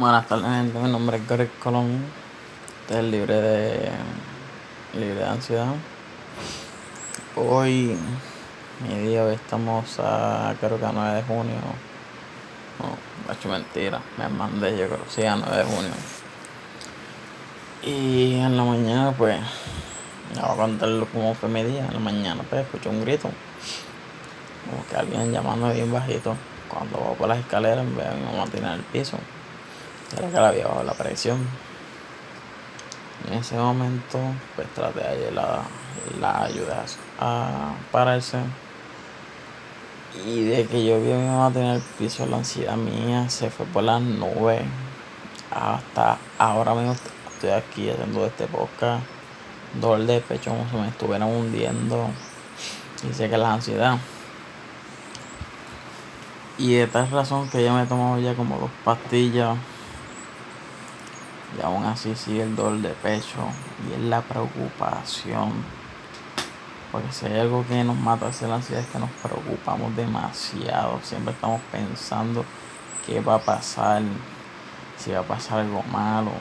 Buenas tardes, gente. Mi nombre es Gary Colón. Este libre de, libre de ansiedad. Hoy, mi día, hoy estamos a, creo que a 9 de junio. No, he hecho mentira. Me mandé, yo creo, sí, a 9 de junio. Y en la mañana, pues, me voy a contar cómo fue mi día. En la mañana, pues, escuché un grito. Como que alguien llamando bien bajito. Cuando voy por las escaleras, veo a mi mamá tirar el piso. Era que la había bajado la presión. En ese momento, pues traté de la, la ayuda a pararse. Y de que yo vi a mi mamá tener el piso, la ansiedad mía se fue por las nubes. Hasta ahora mismo estoy aquí haciendo este podcast. Dolor de pecho como si me estuvieran hundiendo. Y sé que la ansiedad. Y de tal razón que ya me he tomado ya como dos pastillas y aún así sigue el dolor de pecho y es la preocupación. Porque si hay algo que nos mata es la ansiedad es que nos preocupamos demasiado. Siempre estamos pensando qué va a pasar, si va a pasar algo malo.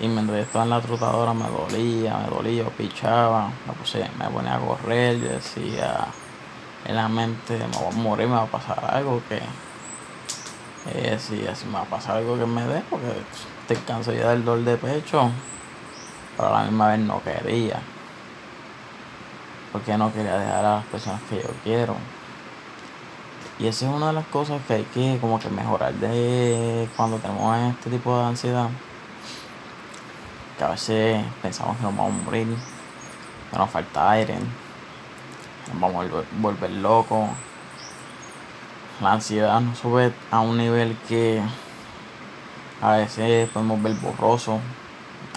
Y mientras estaba en la trotadora me dolía, me dolía, pichaba, me, puse, me ponía a correr, yo decía en la mente me voy a morir, me va a pasar algo que eh, si así me va a pasar algo que me dé, porque estoy cansado ya del dolor de pecho, pero a la misma vez no quería. Porque no quería dejar a las personas que yo quiero. Y esa es una de las cosas que hay que como que mejorar de cuando tenemos este tipo de ansiedad. Que a veces pensamos que nos vamos a morir, que nos falta aire, nos vamos a volver locos. La ansiedad nos sube a un nivel que a veces podemos ver borroso.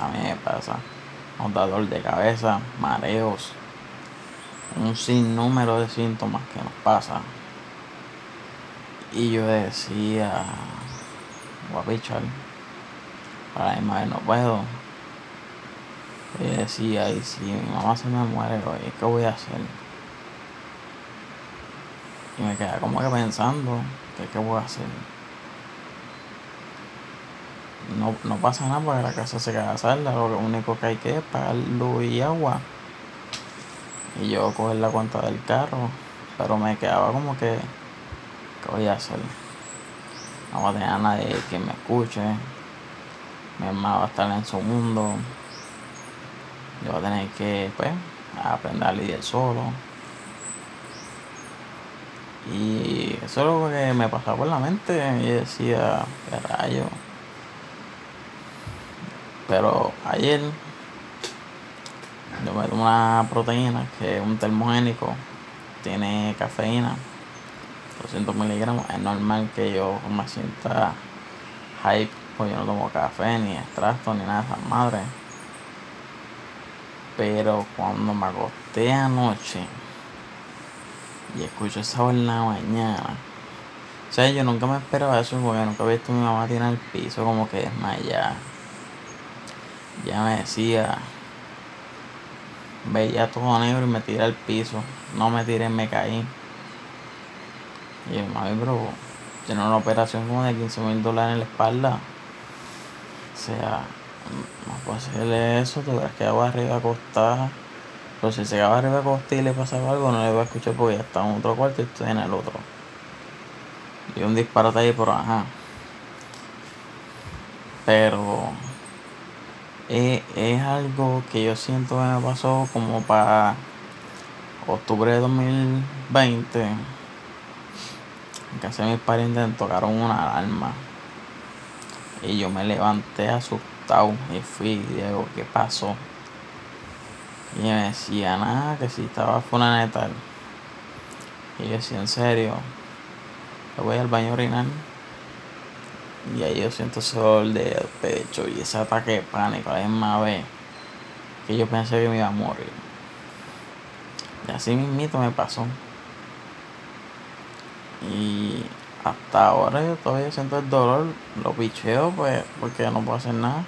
A mí me pasa. Nos da dolor de cabeza, mareos. Un sinnúmero de síntomas que nos pasa. Y yo decía, pichar. Para mi madre no puedo. Y decía, y si mi mamá se me muere hoy, ¿qué voy a hacer? Y me quedaba como que pensando, ¿qué, qué voy a hacer? no, no pasa nada porque la casa se queda salda, lo único que hay que es pagar luz y agua. Y yo coger la cuenta del carro, pero me quedaba como que, ¿qué voy a hacer? No voy a tener a nadie que me escuche, mi hermano va a estar en su mundo, yo voy a tener que, pues, aprender a lidiar solo. Y eso es lo que me pasaba por la mente y decía, qué rayo. Pero ayer yo me tomo una proteína que es un termogénico, tiene cafeína, 200 miligramos. Es normal que yo me sienta hype, pues yo no tomo café, ni extracto, ni nada de esas madres. Pero cuando me acosté anoche y escucho esa en la mañana, o sea, yo nunca me esperaba eso porque nunca he visto a mi mamá tirar el piso como que desmayada ya me decía, veía todo negro y me tiré al piso. No me tiré, me caí. Y yo, mami, bro, tiene una operación como de 15 mil dólares en la espalda. O sea, no puedo hacerle eso, te hubieras quedado arriba acostada. Pero si se quedaba arriba acostada y le pasaba algo, no le voy a escuchar porque ya está en otro cuarto y estoy en el otro. Y un disparate ahí, por ajá. Pero es, algo que yo siento que me pasó como para octubre de 2020. En casa mis parientes tocaron una alarma. Y yo me levanté asustado y fui y digo, ¿qué pasó? Y me decía, nada, que si estaba fulana y Y yo decía, en serio, yo voy al baño a orinar. Y ahí yo siento dolor de pecho y ese ataque de pánico la misma vez que yo pensé que me iba a morir. Y así mismito me pasó. Y hasta ahora yo todavía siento el dolor, lo picheo pues porque no puedo hacer nada.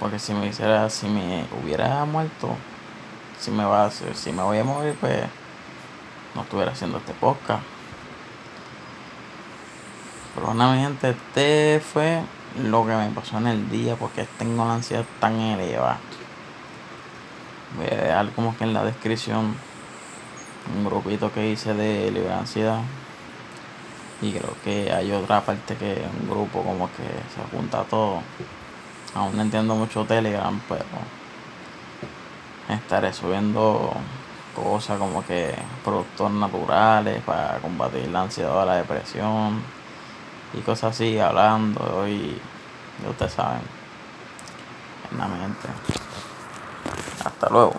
Porque si me hiciera, si me hubiera muerto, si me va si me voy a morir, pues no estuviera haciendo este podcast. Pero nada, mi gente, este fue lo que me pasó en el día porque tengo la ansiedad tan elevada. Voy a dejar como que en la descripción un grupito que hice de libre ansiedad. Y creo que hay otra parte que un grupo como que se junta todo. Aún no entiendo mucho Telegram, pero estaré subiendo cosas como que productos naturales para combatir la ansiedad o la depresión y cosas así, hablando y ustedes saben, en la mente. Hasta luego.